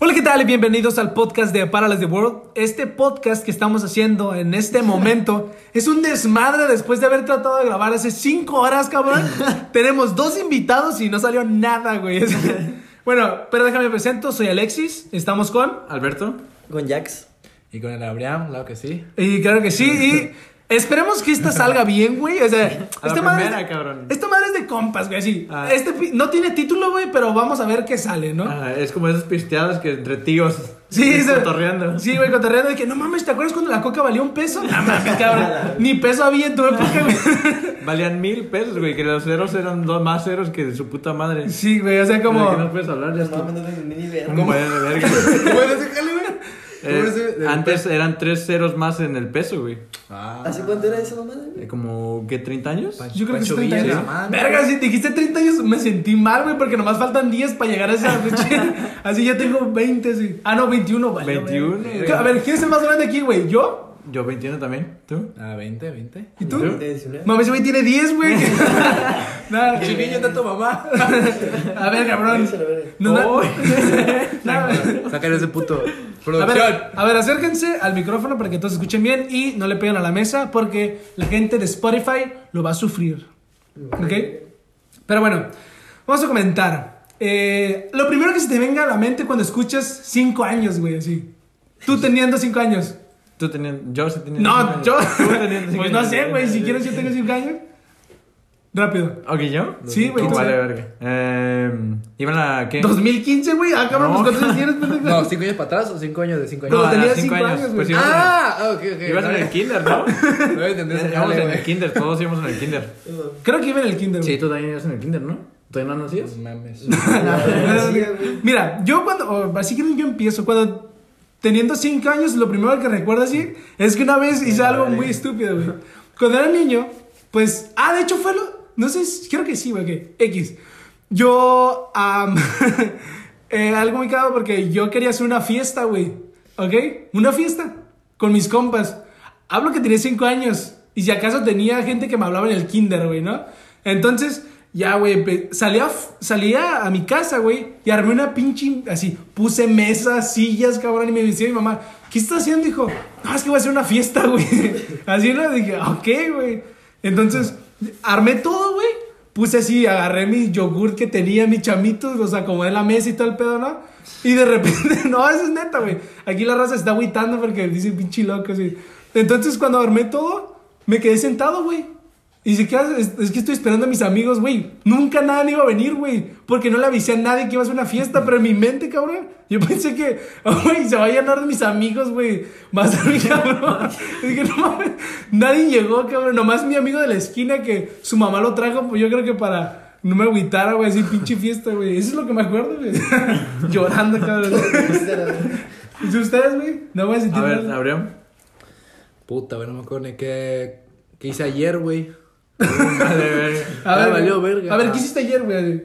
Hola, ¿qué tal? Y bienvenidos al podcast de Paralas the World. Este podcast que estamos haciendo en este momento es un desmadre después de haber tratado de grabar hace cinco horas, cabrón. Tenemos dos invitados y no salió nada, güey. bueno, pero déjame presento, soy Alexis, estamos con... Alberto. Con Jax. Y con el Abraham, claro que sí. Y claro que sí, y esperemos que esta salga bien, güey. O sea, A esta madre, primera, es, cabrón. esta madre es de compas, güey, sí. Ah. Este no tiene título, güey, pero vamos a ver qué sale, ¿no? Ah, es como esos pisteados que entre tíos. Sí, ese- cotorreando. Sí, güey, cotorreando de que no mames, ¿te acuerdas cuando la coca valía un peso? No mames, cabrón. Ni peso había en tu época, güey. Valían mil pesos, güey. Que los ceros eran dos más ceros que de su puta madre. Sí, güey, o sea, ¿De qué no como. puedes hablar? Ya No está. mames, no tengo ni idea. ¿Cómo de verga? Bueno, déjale, güey. Eh, ¿Cómo es de- de- antes eran tres ceros más en el peso, güey. Ah. ¿Hace cuánto era esa mamada? güey? Eh, Como, ¿qué? ¿30 años? Yo creo que es Pancho 30 Villa, años. Verga, si dijiste 30 años, me sentí mal, güey, porque nomás faltan 10 para llegar a esa fecha. Así ya tengo 20, sí. Ah, no, 21, vale. 21, güey. güey. A ver, ¿quién es el más grande aquí, güey? ¿Yo? Yo 21 también. ¿Tú? Ah, 20, 20. ¿Y tú? ¿Tú? De 19. Mames, ese güey tiene 10, güey. Nada, Chiquillo está tu mamá. A ver, cabrón. No, no. Sacar ese puto. A Producción. ver, a ver, acérquense al micrófono para que todos escuchen bien y no le peguen a la mesa porque la gente de Spotify lo va a sufrir. ¿Ok? Pero bueno, vamos a comentar. Eh, lo primero que se te venga a la mente cuando escuchas 5 años, güey, así. Tú teniendo 5 años. Tú tenías. Yo sí tenía. No, cinco yo. Pues no sé, güey, si quieres yo tengo 5 años. Rápido. ¿Ok, yo? Sí, güey, Oh, tú. Vale, verga. Eh, ¿Iban a qué? 2015, güey. Ah, cabrón, No. pues ¿cuántos años tienes, pendejo? No, ¿cinco años para atrás o cinco años de cinco No, años? tenía cinco cinco años, Pues Ah, ok, ok. Ibas en el kinder, ¿no? No Íbamos en el kinder, todos íbamos en el kinder. Creo que iba en el kinder, güey. Sí, tú también ibas en el kinder, ¿no? ¿Todavía no nacías? Mames. Mira, yo cuando, así que yo empiezo, cuando teniendo 5 años, lo primero que recuerdo así es que una vez hice algo muy estúpido, güey. Cuando era niño, pues, ah, de hecho fue lo, no sé, si- creo que sí, güey, que X. Yo, eh, algo muy cagado porque yo quería hacer una fiesta, güey, ¿ok? Una fiesta con mis compas. Hablo que tenía 5 años y si acaso tenía gente que me hablaba en el kinder, güey, ¿no? Entonces, ya, güey, salía, salía a mi casa, güey, y armé una pinche, así, puse mesas, sillas, cabrón, y me decía mi mamá, ¿qué estás haciendo? Dijo, no, es que voy a hacer una fiesta, güey. Así, ¿no? Dije, ok, güey. Entonces, armé todo, güey. Puse así, agarré mi yogur que tenía, mis chamitos, los acomodé en la mesa y todo el pedo, ¿no? Y de repente, no, eso es neta, güey. Aquí la raza está agüitando porque dicen pinche loco, así. Entonces, cuando armé todo, me quedé sentado, güey. Y dice, ¿qué haces? Es, es que estoy esperando a mis amigos, güey. Nunca nadie iba a venir, güey. Porque no le avisé a nadie que iba a ser una fiesta, pero en mi mente, cabrón. Yo pensé que, oh, güey, se va a llenar de mis amigos, güey. Más a mí, cabrón. Y dije, no mames. Nadie llegó, cabrón. Nomás mi amigo de la esquina que su mamá lo trajo, pues yo creo que para no me agüitara, güey. Así, pinche fiesta, güey. Eso es lo que me acuerdo, güey. Llorando, cabrón. ¿Y ustedes, güey? No voy a sentir A ver. Abraham. Puta, güey, no me acuerdo ni qué, qué hice ayer, güey. Vale, verga. A ver, valió verga. A ver, ¿qué hiciste ayer, güey?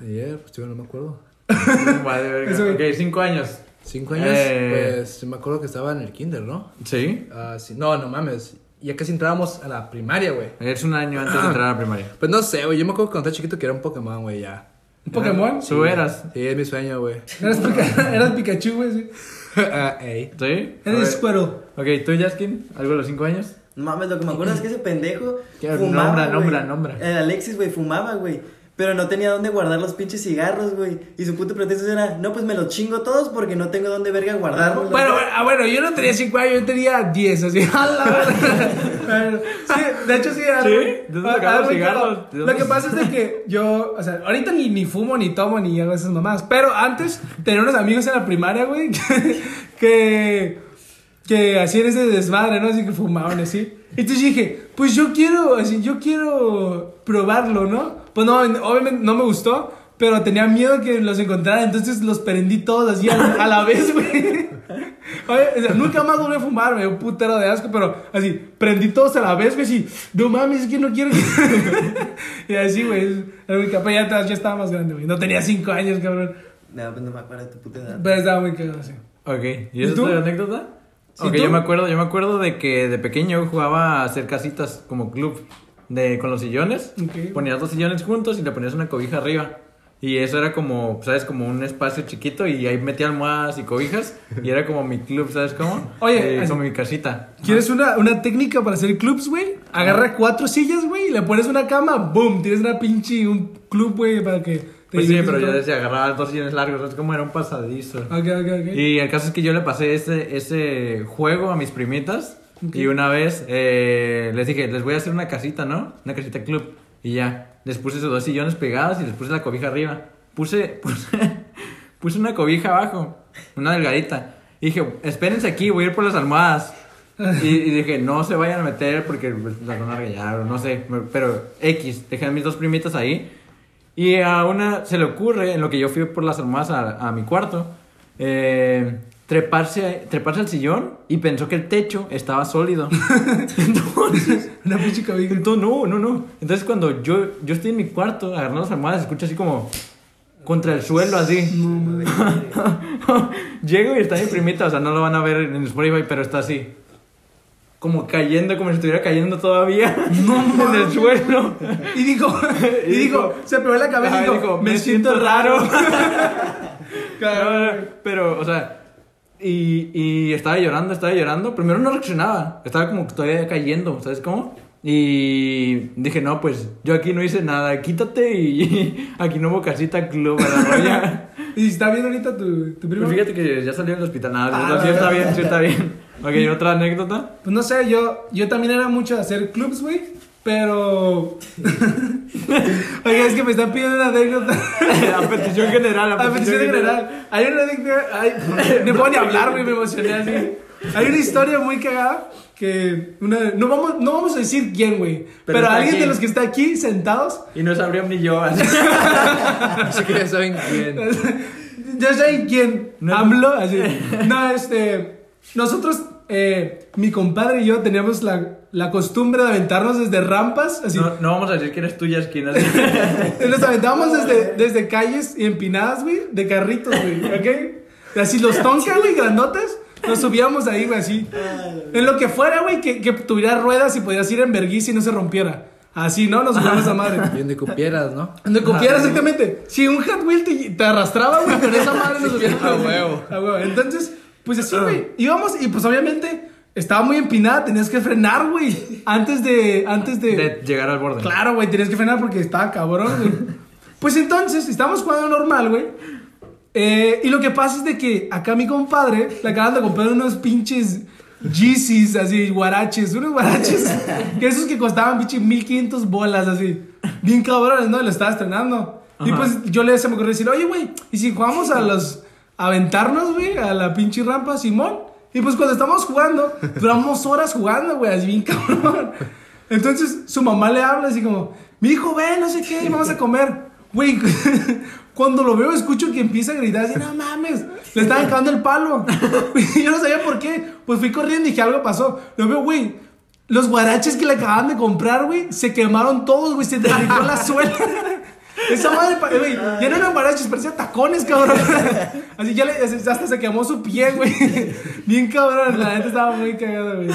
Ayer, pues yo no me acuerdo. Vale, verga. Ok, cinco años. Cinco años, Eh. pues me acuerdo que estaba en el kinder, ¿no? Sí. Ah, sí. No, no mames. Ya casi entrábamos a la primaria, güey. Es un año antes de entrar a la primaria. Pues no sé, güey. Yo me acuerdo cuando estaba chiquito que era un Pokémon, güey, ya. ¿Un Pokémon? ¿Tú eras? Sí, es mi sueño, güey. Eras, Pika- eras Pikachu, güey. sí. Ey. ¿Sí? Eres Squirtle. Ok, ¿tú, Jaskin? ¿Algo de los cinco años? No mames, lo que me acuerdo es que ese pendejo fumaba, Nombra, güey. nombra, nombra. El Alexis, güey, fumaba, güey. Pero no tenía dónde guardar los pinches cigarros, güey. Y su puto pretexto era, no, pues me los chingo todos porque no tengo dónde verga guardarlos. Bueno, ah, bueno, yo no tenía 5 años, yo tenía 10, así. a la verga. sí, de hecho sí. algo- ¿Sí? ¿De dónde ah, sacaron algo los cigarros? claro. ¿De dónde? Lo que pasa es de que yo, o sea, ahorita ni, ni fumo, ni tomo, ni hago esas mamás. Pero antes tenía unos amigos en la primaria, güey, que, que hacían ese desmadre, ¿no? Así que fumaban así. Entonces dije, pues yo quiero, así, yo quiero probarlo, ¿no? Pues no, obviamente no me gustó, pero tenía miedo que los encontrara, entonces los prendí todos así a, a la vez, güey. O sea, nunca más volví a fumar, me dio un putero de asco, pero así, prendí todos a la vez, güey, así, no mames, es que no quiero que... y así, güey, era muy capaz, ya, ya estaba más grande, güey, no tenía cinco años, cabrón, No, pues no me acuerdo de tu puta edad. pero estaba muy cagado, así. Ok, ¿y ¿Y esa tú? es tu anécdota? ¿Y Ok, tú? yo me acuerdo, yo me acuerdo de que de pequeño jugaba a hacer casitas como club de con los sillones. Ponías los sillones juntos y le ponías una cobija arriba. Y eso era como, ¿sabes? Como un espacio chiquito y ahí metía almohadas y cobijas. Y era como mi club, ¿sabes cómo? Oye, Eh, como mi casita. ¿Quieres una, una técnica para hacer clubs, güey? Agarra cuatro sillas, güey, y le pones una cama, boom, tienes una pinche, un club, güey, para que Pues sí, pero yo decía, agarraba dos sillones largos, ¿sabes cómo? Era un pasadizo. Ok, ok, ok. Y el caso es que yo le pasé ese, ese juego a mis primitas. Ok. Y una vez eh, les dije, les voy a hacer una casita, ¿no? Una casita club. Y ya, les puse esos dos sillones pegados y les puse la cobija arriba. Puse, puse, puse una cobija abajo, una delgadita. Y dije, espérense aquí, voy a ir por las almohadas. Y, y dije, no se vayan a meter porque pues, las van a regañar o no sé. Pero X, dejé a mis dos primitas ahí. Y a una se le ocurre, en lo que yo fui por las almohadas a, a mi cuarto, eh, treparse, treparse al sillón y pensó que el techo estaba sólido. Entonces, Una pinche cobija. entonces, no, no, no. Entonces cuando yo, yo estoy en mi cuarto agarrando las almohadas, escucho así como contra el suelo, así. Llego y está mi primita, o sea, no lo van a ver en Spotify, pero está así. Como cayendo, como si estuviera cayendo todavía en el suelo. Y dijo, y Y dijo, dijo- se pegó la cabeza y Ajá, dijo, me, siento raro. No, pero, o sea, y, y estaba llorando, estaba llorando. Primero no reaccionaba, estaba como todavía cayendo, ¿sabes cómo? Y dije, no, pues yo aquí no hice nada, quítate y, aquí no hubo casita club a la roya. ¿Y está bien ahorita tu, tu primo? Pues fíjate que ya salió del hospital, nada, Ah, sí está bien, sí está bien. Ok, otra anécdota. Pues no sé, yo, yo también era mucho de hacer clubs, güey. Pero. Oye, es que me están pidiendo una anécdota. a petición general, a A petición petición general. Hay una anécdota. Ay, no puedo ni hablar, güey, me emocioné así. Hay una historia muy cagada que. Una, no, vamos, no vamos a decir quién, güey. Pero, está alguien aquí. de los que está aquí sentados. Y no sabría ni yo. así. Así que ya saben quién. Ya saben quién. No. AMLO, así. No, este. Nosotros, eh, mi compadre y yo teníamos la, la costumbre de aventarnos desde rampas, así. No, no vamos a decir quién es tuya, es quién es. Nos aventábamos desde, desde calles y empinadas, güey, de carritos, güey, ¿ok? Y Así los tonka, güey, grandotes, nos subíamos ahí, güey, así. En lo que fuera, güey, que, que tuviera ruedas y podías ir en vergüenza y no se rompiera. Así, ¿no? Nos subíamos a madre. Bien de cupieras, ¿no? Donde copiara exactamente. Si un Hot Wheel te, te arrastraba, güey, pero esa madre nos subía A huevo. A huevo. Entonces, pues así, güey. Íbamos y pues obviamente estaba muy empinada, tenías que frenar, güey. Antes de. Antes de. De llegar al borde. Claro, güey, tenías que frenar porque estaba cabrón, güey. Pues entonces, estamos jugando normal, güey. Eh, y lo que pasa es de que acá mi compadre le acaban de comprar unos pinches Yeezys, así, guaraches, unos guaraches, que esos que costaban pinche 1500 bolas, así, bien cabrones, ¿no? Y lo estaba estrenando. Y Ajá. pues yo le se me ocurrió decir, oye, güey, ¿y si jugamos a los, aventarnos, güey, a la pinche rampa, Simón? Y pues cuando estamos jugando, duramos horas jugando, güey, así bien cabrón. Entonces su mamá le habla así como, mi hijo, ven, no sé qué, vamos a comer. Güey, cuando lo veo escucho que empieza a gritar así, no mames, le estaban cagando el palo. Y yo no sabía por qué. Pues fui corriendo y dije, algo pasó. Lo veo, güey, los guaraches que le acaban de comprar, güey, se quemaron todos, güey, se derritió la suela. Esa madre, güey, ya no eran guaraches, parecían tacones, cabrón. Así ya le, hasta se quemó su pie, güey. Bien cabrón, la neta estaba muy cagada, güey.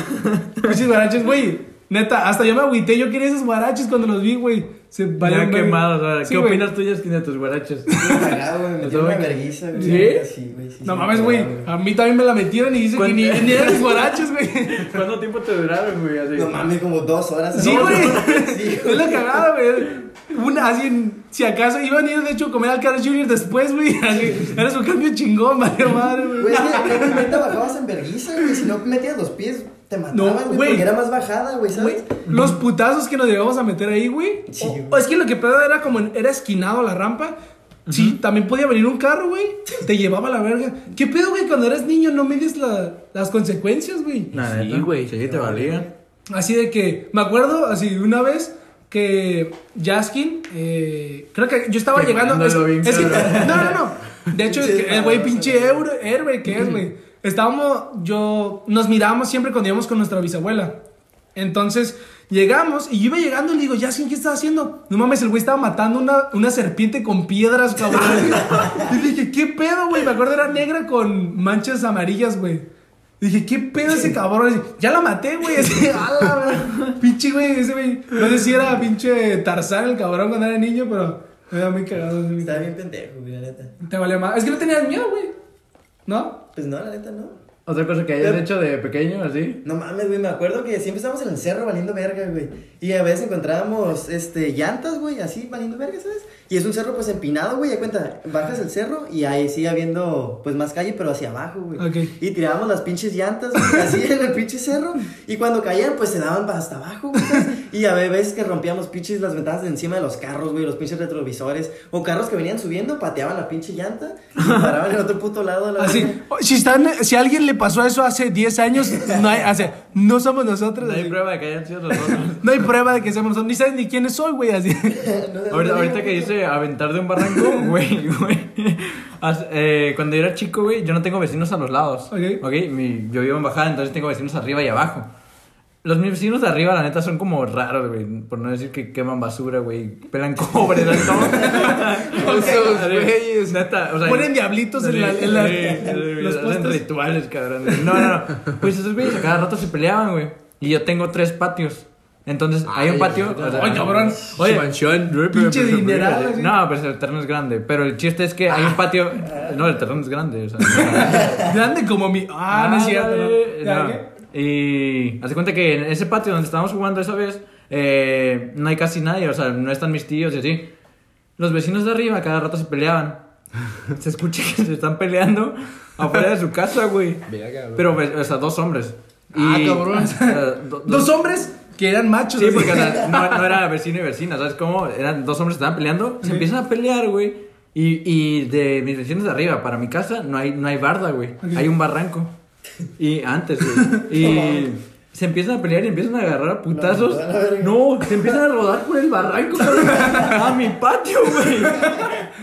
Pinches guaraches, güey. Neta, hasta yo me agüité, yo quería esos guaraches cuando los vi, güey. Se valieron quemados. ahora. Sí, ¿Qué güey. opinas tú, Yaskin, de tus guaraches? Me metieron una vergüenza, güey. ¿Sí? Sí, güey. sí, No sí, mames, me güey. A mí también me la metieron y dicen que ni, ni eran mis guaraches, güey. ¿Cuánto tiempo te duraron, güey? Así. No mames, como dos horas. Sí, ¿no? güey. Sí, Es la cagada, güey. Una, así, en- si acaso iban a ir, de hecho, a comer al Carl Jr. después, güey. Era su cambio chingón, madre, madre, güey. Güey, es que realmente bajabas en vergüenza, güey. Si no metías los pies, te mataban, No, güey. Porque era más bajada, güey, Güey, ¿sabes? los putazos que nos llegamos a meter ahí, güey. Sí, o, es que lo que pedo era como, en- era esquinado la rampa. Sí, también podía venir un carro, güey. Te llevaba a la verga. ¿Qué pedo, güey? Cuando eres niño no mides la- las consecuencias, güey. Nada, Sí, güey. Sí, te valía. Así de que, me acuerdo, así, una vez que Jaskin, eh, creo que yo estaba llegando. Es, es que, no, no, no. De hecho, Sí, el güey pinche héroe que es, güey. Estábamos, yo, nos mirábamos siempre cuando íbamos con nuestra bisabuela. Entonces, llegamos y yo iba llegando y le digo, Jaskin, ¿qué estás haciendo? No mames, el güey estaba matando una, una serpiente con piedras, cabrón. y le dije, ¿qué pedo, güey? Me acuerdo era negra con manchas amarillas, güey. Dije, ¿qué pedo ese cabrón? Dice, ya la maté, güey. Ese, ala. Pinche, güey, ese güey. No sé si era pinche Tarzán el cabrón cuando era niño, pero Era muy cagado. Estaba bien pendejo, güey, la neta. Te valía más. Es que no tenías miedo, güey. ¿No? Pues no, la neta no. Otra cosa que hayas hecho de pequeño, así. No mames, güey, me acuerdo que siempre estábamos en el cerro valiendo verga, güey. Y a veces encontrábamos, este, llantas, güey, así valiendo verga, ¿sabes? Y es un cerro, pues, empinado, güey, ya cuenta, bajas el cerro y ahí sigue habiendo, pues, más calle, pero hacia abajo, güey. Ok. Y tirábamos las pinches llantas, güey, así en el pinche cerro. Y cuando caían, pues, se daban para hasta abajo, güey. ¿sabes? Y a veces que rompíamos pinches las ventanas de encima de los carros, güey, los pinches retrovisores. O carros que venían subiendo, pateaban la pinche llanta y paraban en otro puto lado. a La Así, si, están, si alguien le pasó eso hace 10 años, no, hay, hace, no somos nosotros. No hay así. prueba de que hayan sido nosotros. No hay prueba de que seamos nosotros. Ni sabes ni quiénes soy, güey. Así. No Ahorita, ahorita que dice aventar de un barranco, güey, güey. As- eh, cuando yo era chico, güey, yo no tengo vecinos a los lados. Ok. Ok, mi- yo vivo en bajada, entonces tengo vecinos arriba y abajo. Los mis vecinos de arriba, la neta, son como raros, güey. Por no decir que queman basura, güey. Pelan cobre, ¿sabes cómo? Esos güeyes. Neta, o sea. Ponen diablitos en la- en la- en los hacen rituales, cabrón. No, no, no. Pues esos güeyes a cada rato se peleaban, güey. Y yo tengo tres patios. Entonces, hay un patio. Ay, cabrón. Oye, mansión. Pinche dineral, no, pues el terreno es grande. Pero el chiste es que hay un patio. No, el terreno es grande. O sea, Grande como mi. Ah, no es cierto. Y hace cuenta que en ese patio donde estábamos jugando esa vez, eh, no hay casi nadie. O sea, no están mis tíos y así. Los vecinos de arriba cada rato se peleaban. Se escucha que se están peleando afuera de su casa, güey. Pero, o sea, dos hombres. Ah, cabrón. o sea, do- Dos hombres que eran machos. Sí, porque o sea, no, no era vecino y vecina, ¿sabes cómo? Eran dos hombres que estaban peleando, se empiezan a pelear, güey. Y, y de mis vecinos de arriba, para mi casa, no hay, no hay barda, güey. Hay un barranco. Y antes, güey. Y se empiezan a pelear y empiezan a agarrar a putazos. No, se empiezan a rodar por el barranco, a mi patio, güey.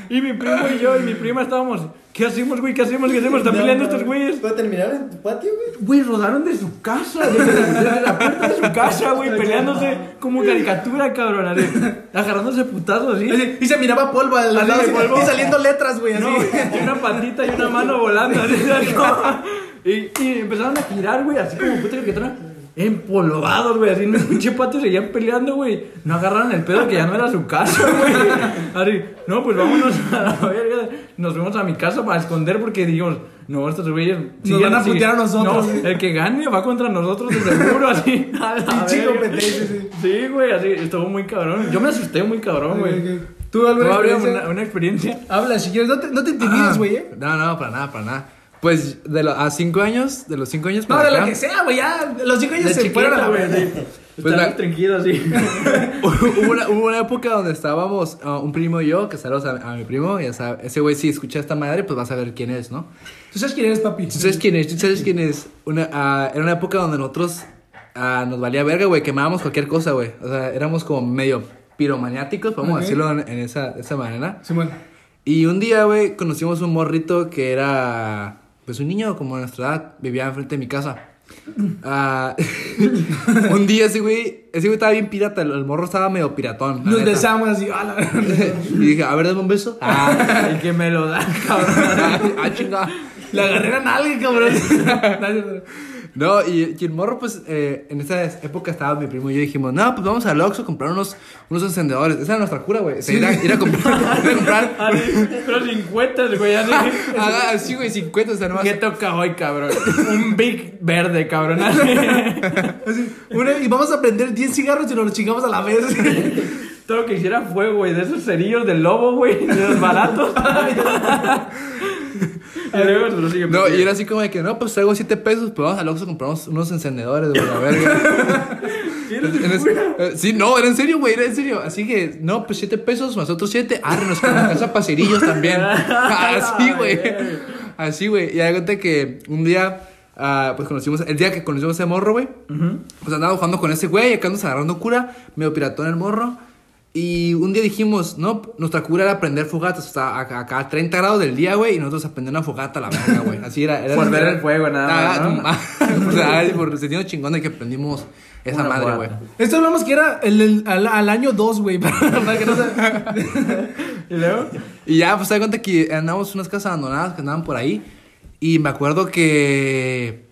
Y mi primo y yo y mi prima estábamos, ¿qué hacemos, güey? ¿Qué hacemos? ¿Qué hacemos? Están No, peleando no, estos güeyes. ¿Puedo terminar en tu patio, güey? Güey, rodaron de su casa, desde, desde la puerta de su casa, güey, peleándose como caricatura, cabrón, así, agarrándose putazos, así. Así, Y se miraba polvo al Así lado de polvo. y saliendo letras, güey. Así. No, y una patita y una mano volando, así, ¿sabes cómo? y, y empezaron a girar, güey, así como puta caricatura. Empolvados, güey, así en el pinche patio seguían peleando, güey. No agarraron el pedo que ya no era su casa, güey. Así, no, pues vámonos a la verga. Nos fuimos a mi casa para esconder porque dijimos, no, estos güeyes. Nos van a putear a nosotros, No, el que gane va contra nosotros de seguro, así. a la sí. Sí, güey, así, estuvo muy cabrón. Yo me asusté muy cabrón, güey. Ok, ok. ¿Tú, ¿Tú Álvaro, una, una experiencia? Habla, si quieres. No te, no te intimides, güey, eh. No, no, para nada, para nada. Pues de los a cinco años, de los cinco años No, para de lo acá, que sea, güey. Ya, los cinco años De se fueron a la güey, verga. Pues Estaba la- tranquilo así. hubo, una, hubo una época donde estábamos, ah, un primo y yo, que saludos a, a mi primo, ya sabe, ese güey si escucha esta madre, pues vas a ver quién es, ¿no? ¿Tú sabes quién eres, papi? ¿Tú sabes quién es? ¿Tú sabes quién es? Una, ah, era una época donde nosotros ah, nos valía verga, güey, quemábamos cualquier cosa, güey. O sea, éramos como medio piromaniáticos, podemos Ok. decirlo en, en esa, de esa manera. Simón. Y un día, güey, conocimos un morrito que era, pues un niño como de nuestra edad, vivía enfrente de mi casa. Ah, un día ese güey, ese güey estaba bien pirata, el, el morro estaba medio piratón. Nos besamos así. a la verga. Y dije, a ver, dame un beso. Ah, y que me lo dan, cabrón. ah chinga. Le agarré a alguien, cabrón. No, y, y el morro, pues, eh, en esa época estaba mi primo y yo dijimos, no, pues vamos al Oxxo a comprar unos, unos encendedores. Esa era nuestra cura, güey. O sea, ir, a, ir a comprar, ir a comprar. Así, pero sin cuentas, güey, así. Ah, sí, güey, 50, o sea, nomás. ¿Qué toca hoy, cabrón? Un Big verde, cabrón. así. Así, una- y vamos a prender 10 cigarros y nos los chingamos a la vez. Todo lo que hiciera fuego, güey, de esos cerillos del lobo, güey, de los baratos. Y luego nosotros seguimos. No, y era así como de que, no, pues traigo 7 pesos, pues vamos al Oxxo a comprar unos, encendedores, güey, la verga. En es- eh, sí, no, era en serio, güey, era en serio. Así que, no, pues 7 pesos más otros 7. Ah, nos en casa paserillos también. Así, güey. Así, güey. Y da cuenta que un día, ah, pues conocimos, el día que conocimos a ese morro, güey, pues andaba jugando con ese güey, acá nos agarrando cura, medio piratón el morro. Y un día dijimos, no, nuestra cura era prender fogatas, hasta acá, acá a 30 grados del día, güey, y nosotros a prender una fogata a la verga, güey. Así era. era Por ver el fuego, nada más, Ah, o sea, por sentido chingón de que prendimos esa Una madre, güey. Esto hablamos que era el, el- al, al año 2, güey. Para, para que no se... Y luego, Y ya, pues, te das cuenta que andamos en unas casas abandonadas que andaban por ahí. Y me acuerdo que.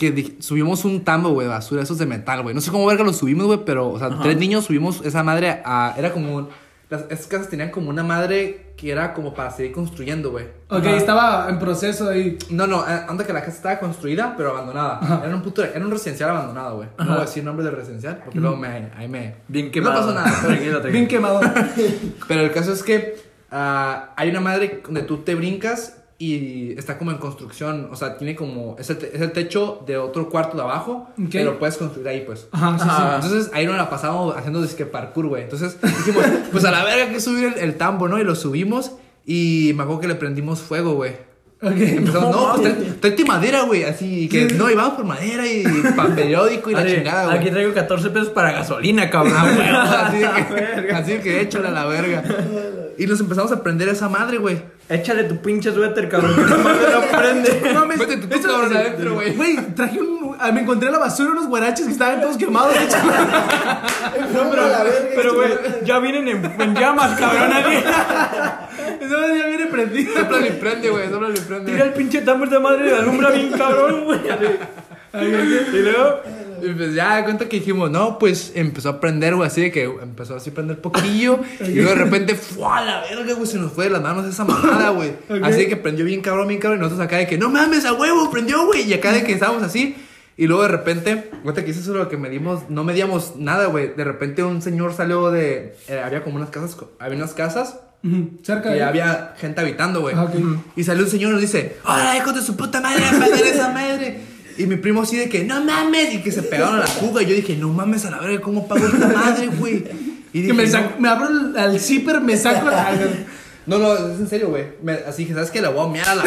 Que subimos un tambo, güey, de basura, esos de metal, güey. No sé cómo verga lo subimos, güey, pero, o sea, tres niños subimos esa madre a. Era como. las, esas casas tenían como una madre que era como para seguir construyendo, güey. Ok, Ajá. estaba en proceso ahí. No, no, eh, onda que la casa estaba construida, pero abandonada. Era un puto, era un residencial abandonado, güey. No Ajá. voy a decir nombre del residencial, porque luego me, ahí me... Bien No quemado. pasó nada. Tranquilo, tranquilo. Bien quemado. Pero el caso es que ah, hay una madre donde tú te brincas y está como en construcción. O sea, tiene como. Es el, te- es el techo de otro cuarto de abajo. Ok. Pero puedes construir ahí, pues. Ajá, sí, sí. Ajá. Entonces ahí nos la pasamos haciendo disque parkour, güey. Entonces dijimos, pues a la verga hay que subir el, el tambo, ¿no? Y lo subimos. Y me acuerdo que le prendimos fuego, güey. Ok. Empezamos, No no, pues mames. trae- tráete madera, güey. Así que, no, y vamos por madera y para periódico y la Así, chingada, güey. Aquí traigo 14 pesos para gasolina, cabrón. así, de que, así que échale a la verga. Y nos empezamos a prender esa madre, güey. Échale tu pinche suéter, cabrón. Que lo prende. No mames, tú, tú, cabrón, adentro, güey. Güey, traje un. Ah, Me encontré en la basura unos guaraches que estaban todos quemados. No, pero, Pero, güey, este- ya vienen en, en llamas, cabrón. Aquí. Eso ya viene prendido. Sopla y prende, güey. Sopla y prende. Tira el pinche tambor de madre y alumbra bien, cabrón, güey. Y luego. Y pues ya de cuenta que dijimos, no, pues empezó a prender, güey, así de que empezó así a prender poquillo. y luego de repente, ¡fua! la verga, güey, se nos fue de las manos esa mamada, güey. Así de que prendió bien cabrón, bien cabrón. Y nosotros acá de que, no mames, a huevo, prendió, güey. Y acá de que estábamos así. Y luego de repente, cuenta que eso es lo que medimos, no medíamos nada, güey. De repente un señor salió de, eh, había como unas casas, había unas casas. Cerca Y de. había gente habitando, güey. Ah. Y salió un señor y nos dice, ¡Hola, hijo de su puta madre, a prender esa madre! Y mi primo así de que, ¡No mames! Y que se pegaron a la fuga. Y yo dije, ¡No mames a la verga! ¿Cómo pago esta madre, güey? Y Que me, dije, saco- me abro al zipper, me saco la. no, no, es en serio, güey. Así que, ¿sabes qué? La voy a mear a la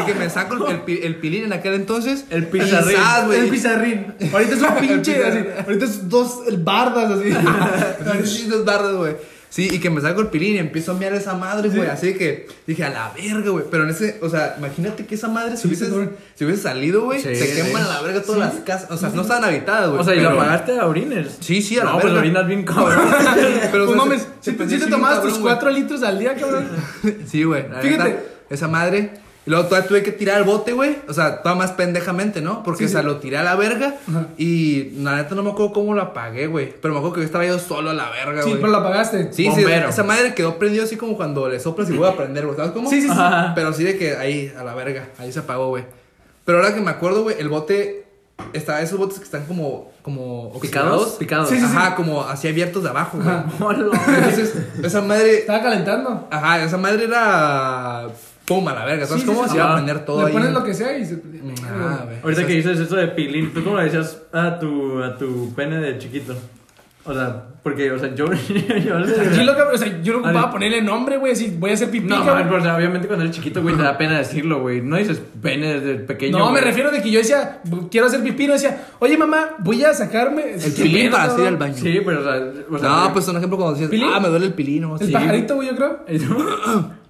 y que me saco el, el el pilín en aquel entonces. El pizarrín. güey. El pizarrín. Ahorita es un pinche. así, ahorita es dos bardas así. Sí, dos bardas, güey. Sí, y que me saco el pilín y empiezo a mear esa madre, güey. Así que dije, a la verga, güey. Pero en ese, o sea, imagínate que esa madre si hubiese, cabrón. si hubiese salido, güey, Sí, se sí. queman a la verga todas las casas. O sea, no estaban habitadas, güey. O sea, y pero- lo apagaste a orines. Sí, sí, a la No, pues verga. orinas bien, cabrón. Pero, o Pues sea, mames, si te, te tomabas tus cabrón, güey. 4 litros al día, cabrón. Sí, güey. la Fíjate. esa madre. Y luego todavía tuve que tirar el bote, güey. O sea, todavía más pendejamente, ¿no? Porque, Sí, o sea, sí. lo tiré a la verga. Ajá. Y la neta no me acuerdo cómo lo apagué, güey. Pero me acuerdo que yo estaba yo solo a la verga, Sí, güey. pero la apagaste. Sí, sí, Bombero. esa madre quedó prendido así como cuando le soplas y vuelve a prender, güey. ¿Sabes cómo? Sí, sí, sí. Ajá. Pero sí de que ahí, a la verga, ahí se apagó, güey. Pero ahora que me acuerdo, güey, el bote, está, esos botes que están como, como ¿Picados? oxidados. Picados. Sí, sí, Ajá, como así abiertos de abajo, güey. Entonces, esa madre, Estaba calentando. ajá, esa madre era, pum, a la verga. ¿Sabes Sí, cómo? sí, Se iba a Ah. prender todo Le ahí. pones lo que sea y se. Ah, güey. Ahorita Esas- que dices eso de pilín, ¿tú cómo le decías a tu, a tu pene de chiquito? O sea, porque, o sea, yo. yo Tranquilo, cabrón. O sea, yo no Ari- ocupaba ponerle nombre, güey. Así, voy a hacer pipí, No, cabrón. o sea, obviamente cuando eres chiquito, güey, te da pena decirlo, güey. No dices pene desde pequeño. No, me güey. refiero de que yo decía, quiero hacer pipí, no decía, oye mamá, voy a sacarme El pilín para hacer al baño. Sí, pero, o sea. O sea No, pues un ejemplo cuando decías, ¿Pilín? ah, me duele el pilín. o El sí. pajarito, güey, yo creo.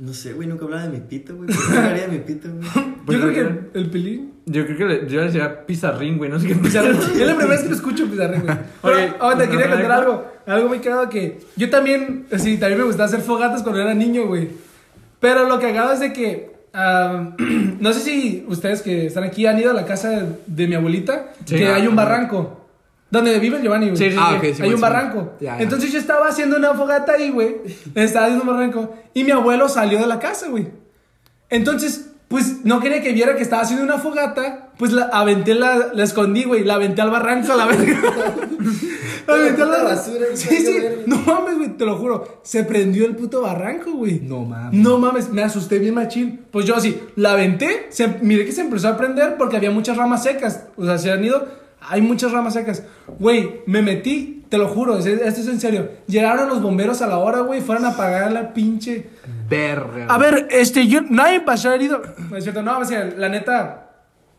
No sé, güey, nunca hablaba de mi pito, güey. ¿Por qué hablaría de mi pito, güey? Yo creo que el, el pilín. Yo creo que le, yo le decía pizarrín, güey. No sé qué Pizarrín. Es la primera vez que lo escucho pizarrín, güey. Pero, Ok, ahora te quería ¿no me contar algo. Algo muy cagado que yo también, sí, también me gustaba hacer fogatas cuando era niño, güey. Pero lo cagado es de que, ah, no sé si ustedes que están aquí han ido a la casa de, de mi abuelita, Sí. que Ah, hay un barranco. Donde vive Giovanni, güey. Sí, sí, Ah, sí. ok, sí, hay un barranco. Ya, ya. Entonces yo estaba haciendo una fogata ahí, güey. Estaba haciendo un barranco. Y mi abuelo salió de la casa, güey. Entonces, pues no quería que viera que estaba haciendo una fogata. Pues la aventé, la, la escondí, güey. La aventé al barranco a la verga. la aventé al Puta barranco. basura, Sí, sí. No mames, güey. Te lo juro. Se prendió el puto barranco, güey. No mames. No mames, me asusté bien machín. Pues yo así, la aventé, se, miré que se empezó a prender porque había muchas ramas secas. O sea, se han ido, hay muchas ramas secas. Güey, me metí, te lo juro, es- esto es en serio. Llegaron los bomberos a la hora, güey, fueron a apagar la pinche... Verga. A ver, este, yo, nadie pasó herido. No es cierto, no, o sea, la neta...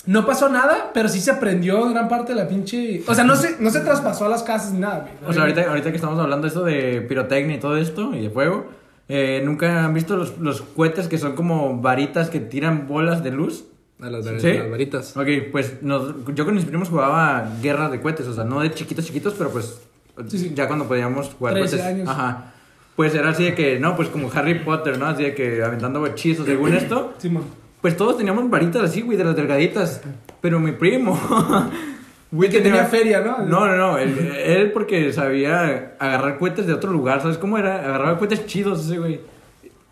No pasó nada, pero sí se prendió gran parte de la pinche... O sea, no se, no se traspasó a las casas ni nada, güey. O sea, ahorita, ahorita que estamos hablando de esto de pirotecnia y todo esto, y de fuego, eh, ¿nunca han visto los, los cohetes que son como varitas que tiran bolas de luz? A las, ¿Sí? las varitas. Ok, pues nos- yo con mis primos jugaba guerras de cohetes, o sea, no de chiquitos chiquitos, pero pues Sí, sí. ya cuando podíamos jugar 13 cohetes. años. Ajá. Pues era así de que, no, pues como Harry Potter, ¿no? Así de que aventando hechizos, según esto. Sí, man. Pues todos teníamos varitas así, güey, de las delgaditas. Pero mi primo Güey, que tenía feria, ¿no? No, no, no. Él, él porque sabía agarrar cohetes de otro lugar. ¿Sabes cómo era? Agarraba cohetes chidos ese güey.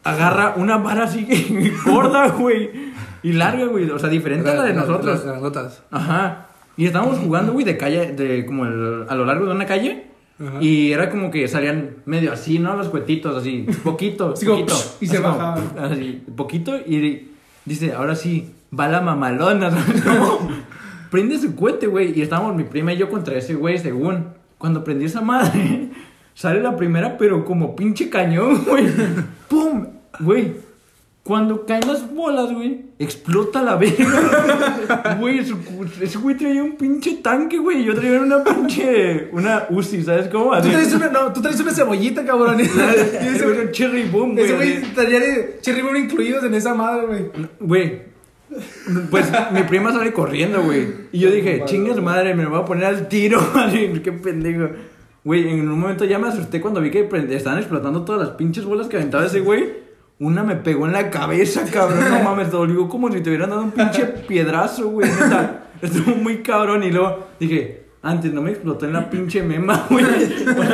Agarra una vara así gorda, güey. Y larga, güey. O sea, diferente a la de nosotros. Las. Ajá. Y estábamos jugando, güey, de calle, de como el- a lo largo de una calle. Y era como que salían medio así, ¿no? Los cuetitos, así, poquito, como, poquito. y se Así como, bajaban. Así, poquito, y dice, ahora sí, va la mamalona, ¿sabes cómo? Prende su cohete, güey, y estábamos mi prima y yo contra ese güey, según. Cuando prendió esa madre, sale la primera, pero como pinche cañón, güey. ¡Pum! Güey, cuando caen las bolas, güey, explota la verga. Güey, ese güey traía un pinche tanque, güey. y Yo traía una pinche. Una Uzi, ¿sabes cómo? Tú traes una, no, tú traes una cebollita, cabrón. Ese güey, un cherry boom, güey. ese güey traía de cherry bomb incluidos en esa madre, güey. Güey. Pues mi prima sale corriendo, güey. Y yo dije, chinga su madre, me lo voy a poner al tiro. Así, qué pendejo. Güey, en un momento ya me asusté cuando vi que estaban explotando todas las pinches bolas que aventaba ese güey. Una me pegó en la cabeza, cabrón. No mames, dolió como si te hubieran dado un pinche piedrazo, güey. neta. Estuvo muy cabrón. Y luego dije, antes no me explotó en la pinche mema, güey.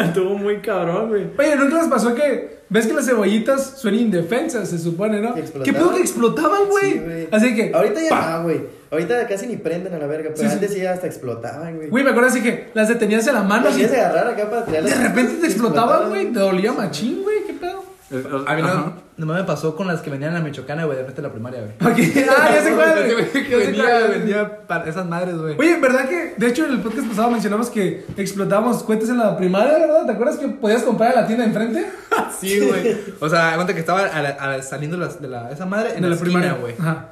Estuvo muy cabrón, güey. Oye, ¿nunca les pasó que ves que las cebollitas son indefensas, se supone, ¿no? Que ¿Qué explotaban. pedo que explotaban, güey? Sí, güey. Así que. Ahorita ya no, güey. Ahorita casi ni prenden a la verga, pero Sí, antes sí hasta explotaban, güey. Güey, me acuerdo así que las detenías en la mano. Las querías agarrar acá para tirarlas. de repente te y explotaban, güey. Te dolía machín, güey. ¿Qué pedo? A mí no, nomás me pasó con las que venían en la Michoacana, güey, de frente de la primaria, güey. Ok. Ah, ya sé cuál, güey. güey que vendía, güey. para esas madres, güey. Oye, ¿verdad que, de hecho, en el podcast pasado mencionamos que explotábamos cohetes en la primaria, ¿verdad? ¿Te acuerdas que podías comprar en la tienda de enfrente? Sí, güey. O sea, cuenta que estaba a la- a la- saliendo de la, esa madre en de la, primaria, güey. Ajá.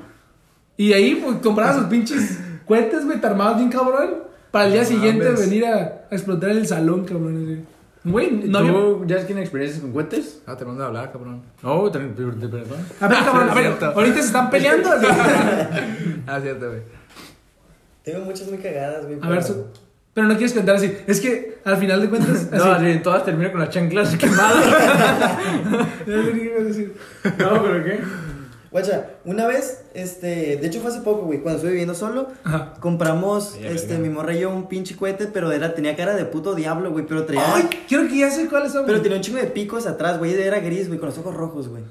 Y ahí, pues, comprabas los pinches cohetes, güey, te armabas bien cabrón. Para el día No siguiente mames. venir a, a explotar el salón, cabrón. así. Güey, no había... ¿Tú ya tienes experiencias con cohetes? Ah, te mando a hablar, cabrón. No, te, te, te perdón. A ver, cabrón, a ver, ahorita se están peleando. Ah, cierto, güey. Tengo muchas muy cagadas, güey. A ver, pero- su- pero no quieres contar así. Es que al final de cuentas. No, todas terminan con las chanclas quemadas. No, pero ¿qué? Guacha, una vez, este, de hecho fue hace poco, güey, cuando estuve viviendo solo, Ajá. compramos, Ay, este, mi morra y yo un pinche cohete, pero era, tenía cara de puto diablo, güey, pero traía, Ay, quiero que ya sé cuáles son. pero güey. tenía un chingo de picos atrás, güey, era gris, güey, con los ojos rojos, güey.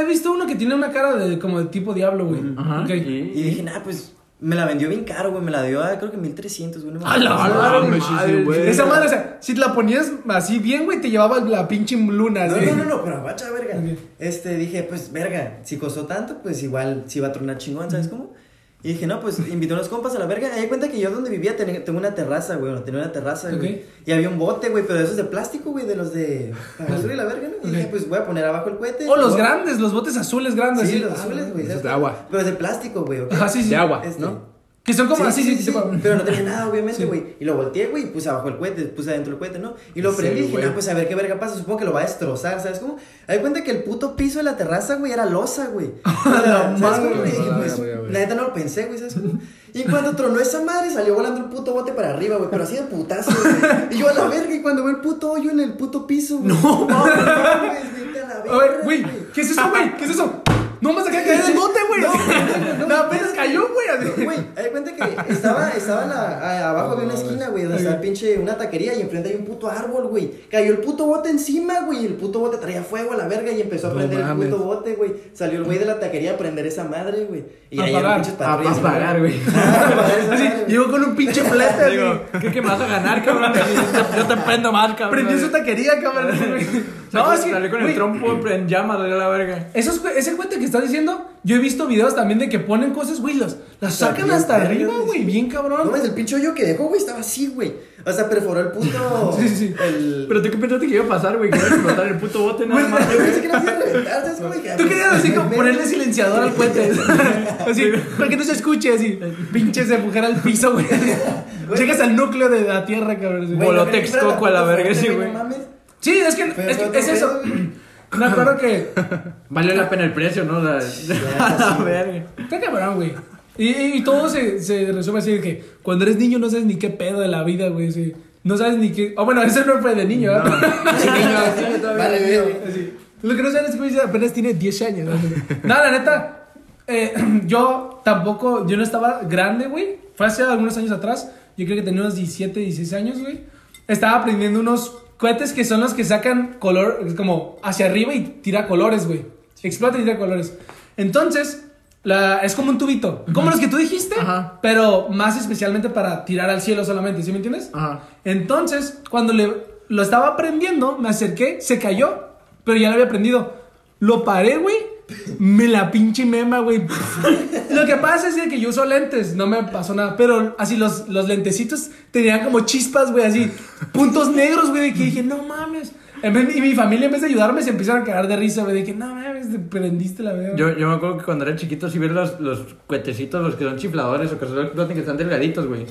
He visto uno que tiene una cara de como de tipo diablo, güey. Ajá. Y dije, nah, pues, me la vendió bien caro, güey, me la dio a, creo que 1300, güey. no me ¡A la madre! madre, güey. Esa madre, o sea, si te la ponías así bien, güey, te llevaba la pinche luna, No, no, no, no, pero guacha, verga. Este, dije, pues, verga, si costó tanto, pues igual, si iba a tronar chingón, ¿sabes cómo? Y dije, no, pues, invité a unos compas a la verga. Y di cuenta que yo donde vivía tenía- tengo una terraza, güey, bueno, tenía una terraza, güey. Y había un bote, güey, pero de esos de plástico, güey, de los de para basura y la verga, ¿no? Y dije, pues, voy a poner abajo el cohete. O los Voy a- grandes, los botes azules grandes, Sí, así. los azules, güey. Esos ¿sabes de agua. Pero es de plástico, güey, ¿ok? Ajá, sí, sí. De agua, Este, ¿no? Que son como así, sí, sí, sí. Pero no tenía nada, obviamente, Sí. güey. Y lo volteé, güey, y puse abajo el cohete, puse adentro el cohete, ¿no? Y lo Sí, prendí y dije, güey. no, pues a ver qué verga pasa. Supongo que lo va a destrozar, ¿sabes cómo? Hay cuenta que el puto piso de la terraza, güey, era losa, güey. Güey. Güey, güey. la neta no lo pensé, güey, ¿sabes cómo? Y cuando tronó esa madre, salió volando el puto bote para arriba, güey, pero así de putazo, güey. Y yo a la verga, y cuando veo el puto hoyo en el puto piso, güey. No, mames, vete a la verga. A ver, güey, ¿qué es eso, güey? ¿Qué es eso? No me saqué caer el bote, güey. No, no, no, No, apenas cayó, güey. Güey, hay cuenta que estaba, estaba la, a- abajo de una esquina, güey, donde está pinche una taquería y enfrente hay un puto árbol, güey. Cayó el puto bote encima, güey, el puto bote traía fuego a la verga y empezó a prender el puto bote, güey. Salió el güey de la taquería a prender esa madre, güey. Y A ahí pinches A apagar, güey. Ah, Así, llegó con un pinche así. Digo, ¿qué, ¿qué me vas a ganar, cabrón? Yo te, prendo más, cabrón. Prendió su taquería, cabrón. No, es sí. Salí con el trompo en llamas, de la verga. Ese cuento que estás diciendo, yo he visto videos también de que ponen cosas, güey, las, las sacan hasta arriba, güey, bien No cabrón. mames, el pinche hoyo que dejó, güey, estaba así, güey. Sea, perforó el puto. Sí, sí. El... Pero tú qué pensaste que iba a pasar, güey, que iba a explotar el puto bote nada más. Yo pensé que no Tú querías así como ponerle silenciador al puente. Así, para que no se escuche así. Pinches de mujer al piso, güey. Llegas al núcleo de la tierra, cabrón. así. Güey, Bolote la verga, Texcoco a la verga, sí, No güey. Sí, es que, es, que es eso. Me acuerdo que. Valió la pena el precio, ¿no? La, la verga. Está cabrón, güey. Y, y, todo se, se resume así de que cuando eres niño no sabes ni qué pedo de la vida, güey. sí. No sabes ni qué. Oh, bueno, eso no fue de niño, ¿verdad? Vale, güey. Así. Lo que no sabes es que güey, apenas tiene 10 años. ¿no? Nada, la neta. eh, yo tampoco. Yo no estaba grande, güey. Fue hace algunos años atrás. yo creo que tenía unos 17, 16 años, güey. Estaba aprendiendo unos cohetes que son los que sacan color, como hacia arriba y tira colores, güey. Explota y tira colores. Entonces, la, es como un tubito. Como los que tú dijiste, Ajá. pero más especialmente para tirar al cielo solamente, ¿sí me entiendes? Ajá. Entonces, cuando le, lo estaba aprendiendo, me acerqué, se cayó, pero ya lo había aprendido. Lo paré, güey. Me la pinche mema, güey. Lo que pasa es que yo uso lentes, no me pasó nada. Pero así los, los lentecitos tenían como chispas, güey, así. Puntos negros, güey, de que dije, no mames. Vez- y mi familia, en vez de ayudarme, se empezaron a cagar de risa, güey, de que, no mames, te prendiste la verga. Yo, yo me acuerdo que cuando era chiquito sí ver los, los cuetecitos, los que son chifladores o que son que están delgaditos, güey.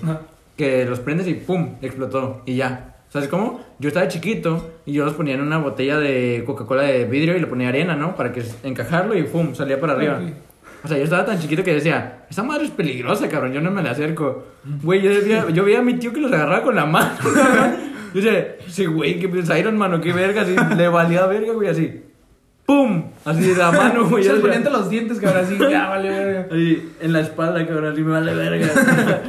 Que los prendes y pum, explotó. Y ya. ¿Sabes cómo? Yo estaba chiquito y yo los ponía en una botella de Coca-Cola de vidrio y le ponía arena, ¿no? Para que encajarlo y pum, salía para arriba. O sea, yo estaba tan chiquito que decía, esa madre es peligrosa, cabrón, yo no me la acerco. Güey, yo, decía- yo veía a mi tío que los agarraba con la mano. yo decía, ese güey, que es Iron Man o qué verga, así, le valía verga, güey, así. ¡Pum! Así de la mano, güey. Se decía, ponían entre los dientes, cabrón, así, ya vale, verga. Así, en la espalda, cabrón, así me vale verga.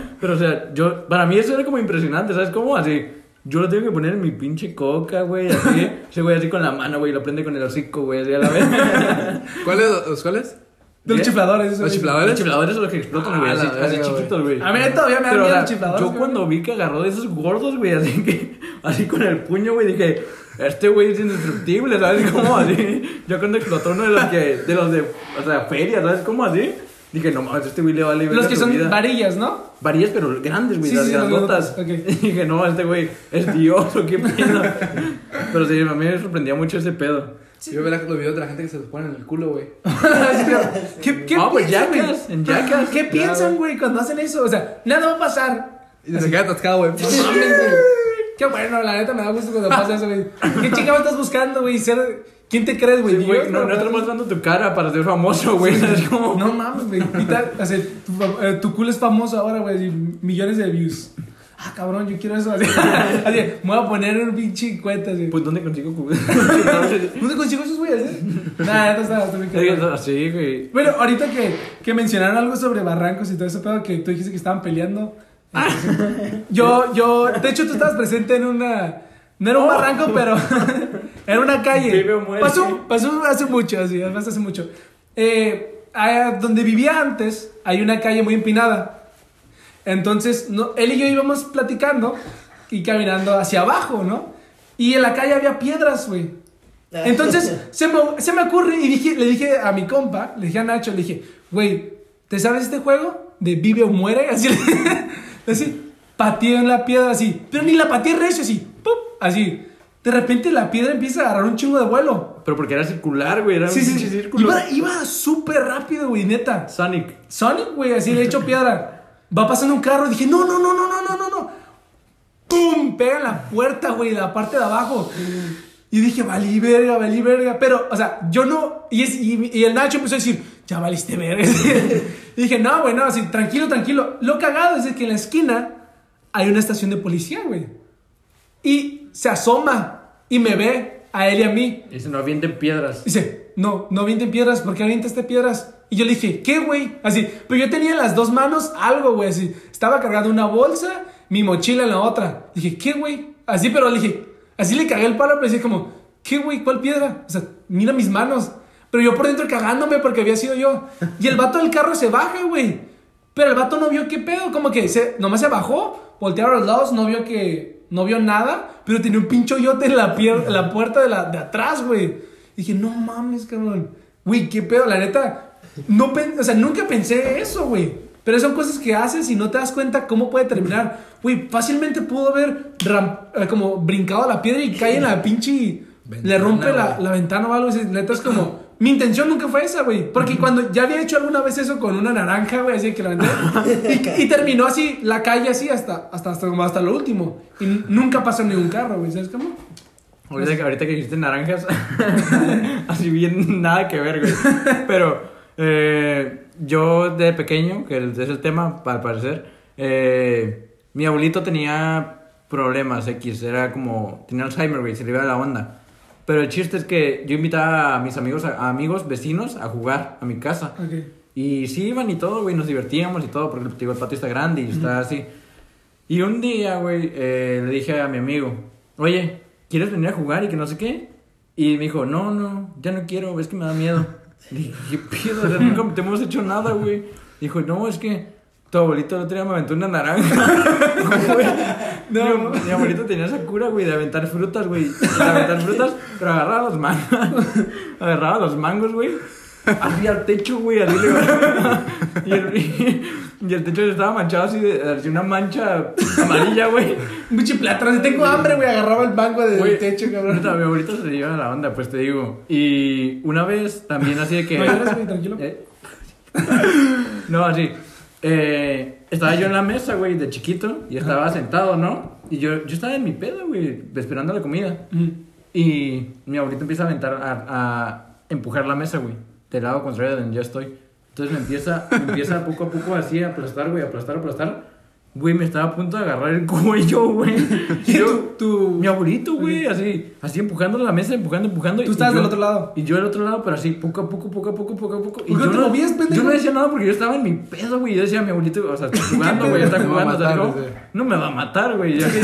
Pero, o sea, yo, para mí eso era como impresionante, ¿sabes cómo? Así, yo lo tengo que poner en mi pinche coca, güey, así. Ese güey así con la mano, güey, lo prende con el hocico, güey, así a la vez. ¿Cuáles? ¿Los cuáles? De los chifladores, eso, ¿Los güey. chifladores? Los chifladores son los que explotan, güey, Ah, así, la así verga, chiquitos, güey. A mí todavía me dan miedo los chifladores, Yo güey. cuando vi que agarró de esos gordos, güey, así que, así con el puño, güey, dije, este güey es indestructible, ¿sabes cómo? Así, yo cuando explotó uno de los que, de los de, o sea, feria, ¿sabes cómo? Así, dije, no mames, este güey le vale Los que son vida. varillas, ¿no? Varillas, pero grandes, güey, Sí, las sí, grandotas. grandotas, ok. Y dije, no, este güey es Dios o qué pedo. pero sí, a mí me sorprendía mucho ese pedo. Yo veo los videos de la gente que se los pone en el culo, güey. ¿Qué, qué Ah, pues piensan, güey? Jackass, en Jackass. ¿Qué piensan, güey, cuando hacen eso? O sea, nada va a pasar. Y se queda atascado, güey. No. Qué bueno, la neta me da gusto cuando pasa eso, güey. ¿Qué chica estás buscando, güey? Ser... ¿Quién te crees, güey? Sí, güey, no, no estás mostrando tu cara para ser famoso, güey. Es como... No mames, güey. Y tal, o sea, tu, eh, tu culo es famoso ahora, güey. Millones de views. Ah, cabrón, yo quiero eso. Así, así me voy a poner un pinche cuenta, así. Pues, ¿dónde consigo cu- ¿Dónde consigo esos güeyes, eh? Nada, neta está, está muy cabrón. Sí, güey. Bueno, ahorita que, que mencionaron algo sobre barrancos y todo eso, pero que tú dijiste que estaban peleando. Entonces, yo, yo, de hecho, tú estabas presente en una. No era un barranco, pero era una calle. Vive o muere. Pasó, pasó hace mucho, así, pasó hace mucho. Eh, a- donde vivía antes, hay una calle muy empinada. Entonces, no, él y yo íbamos platicando y caminando hacia abajo, ¿no? Y en la calle había piedras, güey. Entonces se me, se me ocurre y dije, le dije a mi compa, le dije a Nacho, le dije, güey, ¿te sabes este juego? De vive o muere, así, así, pateé en la piedra así, pero ni la pateé recio, así, ¡pum! así. De repente la piedra empieza a agarrar un chingo de vuelo. Pero porque era circular, güey. Era Sí, un sí, sí. círculo. Iba, iba súper rápido, güey, neta. Sonic. Sonic, güey, así le hecho piedra. Va pasando un carro y dije, no, no, no, no, no, no, no, no. ¡Pum! Pega en la puerta, güey, la parte de abajo. Y dije, valí verga, valí verga. Pero, o sea, yo no. Y, es- y, y el Nacho empezó a decir, ya valiste verga. y dije, no, güey, no, así, tranquilo, tranquilo. Lo cagado es de que en la esquina hay una estación de policía, güey. Y se asoma y me ve a él y a mí. Y se no avienten piedras. Dice, no, no avienten piedras, ¿por qué avientaste piedras? Y yo le dije, ¿qué, güey? Así, pero yo tenía en las dos manos algo, güey, así. Estaba cargando una bolsa, mi mochila en la otra. Dije, ¿qué, güey? Así, pero le dije, así le cagué el palo, pero decía como, ¿qué, güey? ¿Cuál piedra? O sea, mira mis manos. Pero yo por dentro cagándome porque había sido yo. Y el vato del carro se baja, güey. Pero el vato no vio qué pedo, como que se, nomás se bajó, voltearon a los lados, no vio que, no vio nada, pero tenía un pincho yote en la, pier- en la puerta de, la, de atrás, güey. Dije, no mames, cabrón. Güey, qué pedo, la neta. No o sea, nunca pensé eso, güey. Pero son cosas que haces y no te das cuenta cómo puede terminar. Güey, fácilmente pudo haber eh, como brincado a la piedra y cae en la pinche. le Ventana, rompe la, la ventana o algo. Neta es como. Mi intención nunca fue esa, güey. Porque cuando ya había hecho alguna vez eso con una naranja, güey, así que la aventé. y, y terminó así, la calle así hasta, hasta, hasta, como hasta lo último. Y nunca pasó ni un carro, güey. ¿Sabes cómo? Ahorita, que- ahorita que dijiste naranjas, así bien nada que ver, güey. Pero eh, yo de pequeño, que es el tema, para parecer, eh, mi abuelito tenía problemas X, era como, tenía Alzheimer, güey, se le iba la onda. Pero el chiste es que yo invitaba a mis amigos, a, amigos, vecinos, a jugar a mi casa. Y sí iban y todo, güey, nos divertíamos y todo, porque digo, el patio está grande y está así. Y un día, güey, eh, le dije a mi amigo, oye, ¿quieres venir a jugar y que no sé qué? Y me dijo, no, no, ya no quiero, es que me da miedo. Le dije, ¿qué pedo? O sea, nunca te hemos hecho nada, güey. Dijo, no, es que tu abuelito el otro día me aventó una naranja. No. mi, mi abuelito tenía esa cura, güey, de aventar frutas, güey. De aventar frutas, pero agarraba los mangos. agarraba los mangos, güey. Así al techo, güey, así le y el, y el techo estaba manchado así de así una mancha amarilla, güey. Un pinche plátano. Si tengo hambre, güey, agarraba el banco del Güey, techo, cabrón. mi abuelito se lleva la onda, pues te digo. Y una vez también así de que. No llores, güey, tranquilo. Eh, No, así. Eh, estaba yo en la mesa, güey, de chiquito. Y estaba sentado, ¿no? Y yo, yo estaba en mi pedo, güey, esperando la comida. Mm. Y mi abuelito empieza a aventar, a, a empujar la mesa, güey. Del lado contrario de donde yo estoy. Entonces me empieza, me empieza poco a poco así a aplastar, güey, aplastar, aplastar. Güey, me estaba a punto de agarrar el cuello, güey. ¿Y Yo- tu- Mi abuelito, güey, así, así empujando la mesa, empujando, empujando. Tú estabas del otro lado. Y yo del otro lado, pero así, poco a poco, poco a poco, poco a poco. Y ¿Por qué yo no te movías, pendejo? Yo no decía nada porque yo estaba en mi pedo, güey. Yo decía, mi abuelito, o sea, está jugando, güey, está jugando. o sea, sí. no me va a matar, güey. Ya que,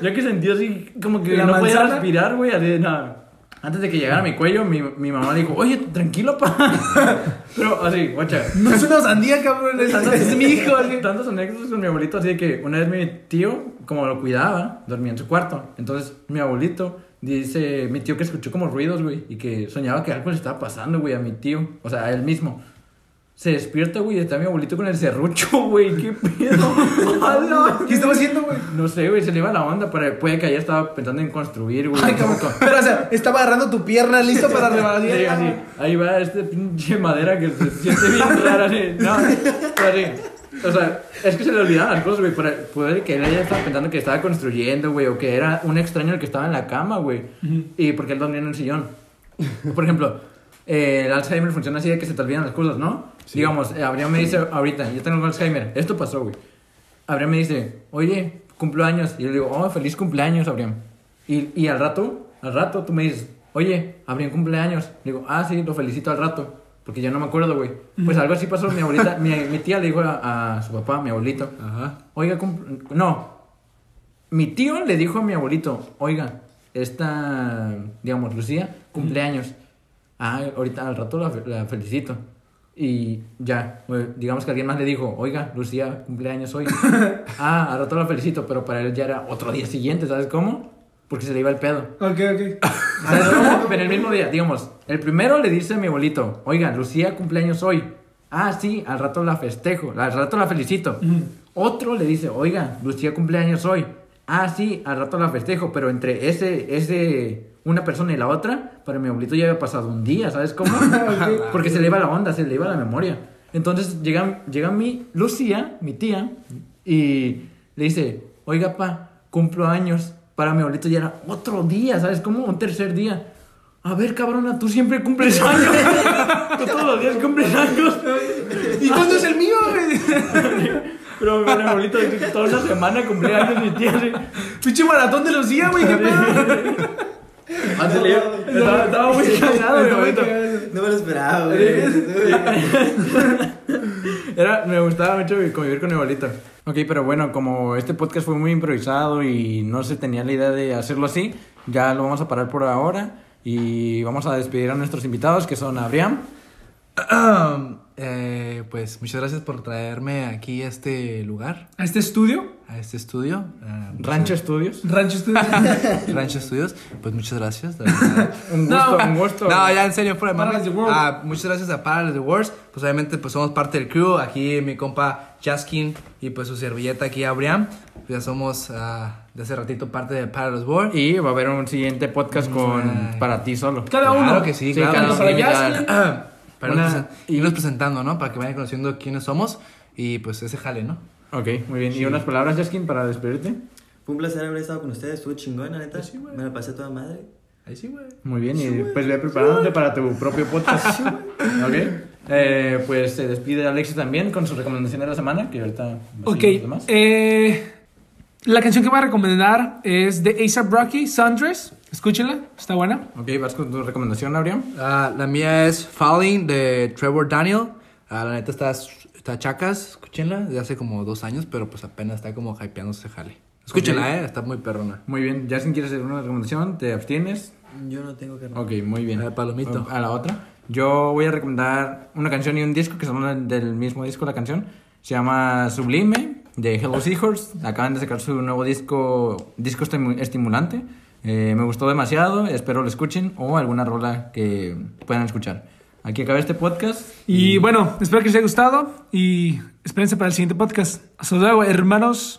ya que sentí así, como que ¿La no podía manzana? respirar, güey, así de nada. Antes de que llegara a mi cuello, mi, mi mamá le dijo, oye, tranquilo, pa. Pero así, guacha. No es una sandía, cabrón. Es, mi hijo. así. Tantas anécdotas con mi abuelito, así de que una vez mi tío, como lo cuidaba, dormía en su cuarto. Entonces, mi abuelito dice, mi tío que escuchó como ruidos, güey, y que soñaba que algo le estaba pasando, güey, a mi tío, o sea, a él mismo. Se despierta, güey, está mi abuelito con el serrucho, güey, qué pedo. ¡Hala! ¿Qué estaba haciendo, güey? No sé, güey, se le iba la onda, pero puede que ayer estaba pensando en construir, güey. Ay, cabrón. Pero, o sea, estaba agarrando tu pierna listo para rebanar. Sí, así, ahí va este pinche madera que se siente bien rara, así. No, pero así. O sea, es que se le olvidaban las cosas, güey. Puede que él ya estaba pensando que estaba construyendo, güey, o que era un extraño el que estaba en la cama, güey. Y porque él dormía en el sillón. Por ejemplo, eh, el Alzheimer funciona así de que se te olvidan las cosas, ¿no? Digamos, eh, Abraham me dice ahorita, yo tengo Alzheimer, esto pasó, güey. Abraham me dice, oye, cumplo años. Y yo le digo, oh, feliz cumpleaños, Abraham. Y, y al rato, al rato, tú me dices, oye, Abraham cumpleaños. Le digo, ah, sí, lo felicito al rato. Porque yo no me acuerdo, güey. Pues algo así pasó. Mi abuelita, mi, mi tía le dijo a, a su papá, mi abuelito, Ajá. oiga, no. Mi tío le dijo a mi abuelito, oiga, esta, digamos, Lucía, cumpleaños. Ah, ahorita al rato la, la felicito. Y ya, digamos que alguien más le dijo, oiga, Lucía, cumpleaños hoy. ah, al rato la felicito, pero para él ya era otro día siguiente, ¿sabes cómo? Porque se le iba el pedo. Ok, ok. ¿Sabes cómo? Pero el mismo día, digamos, el primero le dice a mi abuelito, oiga, Lucía cumpleaños hoy. Ah, sí, al rato la festejo, al rato la felicito. Otro le dice, oiga, Lucía cumpleaños hoy. Ah, sí, al rato la festejo, pero entre ese, ese, una persona y la otra, para mi abuelito ya había pasado un día, ¿sabes cómo? Porque se le iba la onda, se le iba la memoria. Entonces llega, llega mi Lucía, mi tía, y le dice, oiga, pa, cumplo años. Para mi abuelito ya era otro día, ¿sabes cómo? Un tercer día. A ver, cabrona, tú siempre cumples años. tú todos los días cumples años. ¿Y cuándo es el mío? Pero mi abuelito toda una semana cumple años mi tía. Pinche maratón de los días, güey. ¿Qué pedo? Iba- Estaba, estaba muy cagado, mi abuelito. No me lo esperaba, güey. Era, me gustaba mucho convivir con mi abuelito. Ok, pero bueno, como este podcast fue muy improvisado y no se tenía la idea de hacerlo así, ya lo vamos a parar por ahora y vamos a despedir a nuestros invitados que son Abriam. Eh, pues muchas gracias por traerme aquí a este lugar, ¿A este estudio? a este estudio. ah, Rancho Studios. Rancho Estudio. Rancho Studios. Pues muchas gracias. Un gusto, No, un gusto. No, ya en serio, fuera de. Ah, muchas gracias a Parallels the World. Pues obviamente pues somos parte del crew. Aquí mi compa Jaskin y pues su servilleta aquí Abriam. Pues ya somos ah, de hace ratito parte de Parallels World. Y va a haber un siguiente podcast con Ay. para ti solo. Cada uno. Claro que sí, Sí, claro cada uno sí. para para Una- irnos presen- irnos presentando, ¿no? Para que vayan conociendo quiénes somos y pues ese jale, ¿no? Ok, muy bien. ¿Y unas palabras, Jaskin, para despedirte? Fue un placer haber estado con ustedes. Estuvo chingón, la neta. Me la pasé toda madre. Ahí sí, güey. Muy bien, y pues ve preparándote para tu propio podcast. ok. Eh, pues se despide Alexis también con su recomendación de la semana, que ahorita Ok. demás. Eh, la canción que voy a recomendar es de A$AP Rocky, Sundress. Escúchenla, está buena. Ok, vas con tu recomendación, Abriam. Ah, la mía es Falling de Trevor Daniel. Ah, la neta está, está Chacas, escúchenla, de hace como dos años, pero pues apenas está como hypeándose ese jale. Escúchenla, eh, está muy perrona. Muy bien, ya si quieres hacer una recomendación, te abstienes. Yo no tengo que Ok, muy bien. A palomito. A la otra. Yo voy a recomendar una canción y un disco que son del mismo disco la canción. Se llama Sublime de Hello Seahorse. Acaban de sacar su nuevo disco, disco estimu- estimulante. Eh, me gustó demasiado, espero lo escuchen o alguna rola que puedan escuchar. Aquí acaba este podcast. Y bueno, espero que les haya gustado y espérense para el siguiente podcast. Hasta luego, hermanos.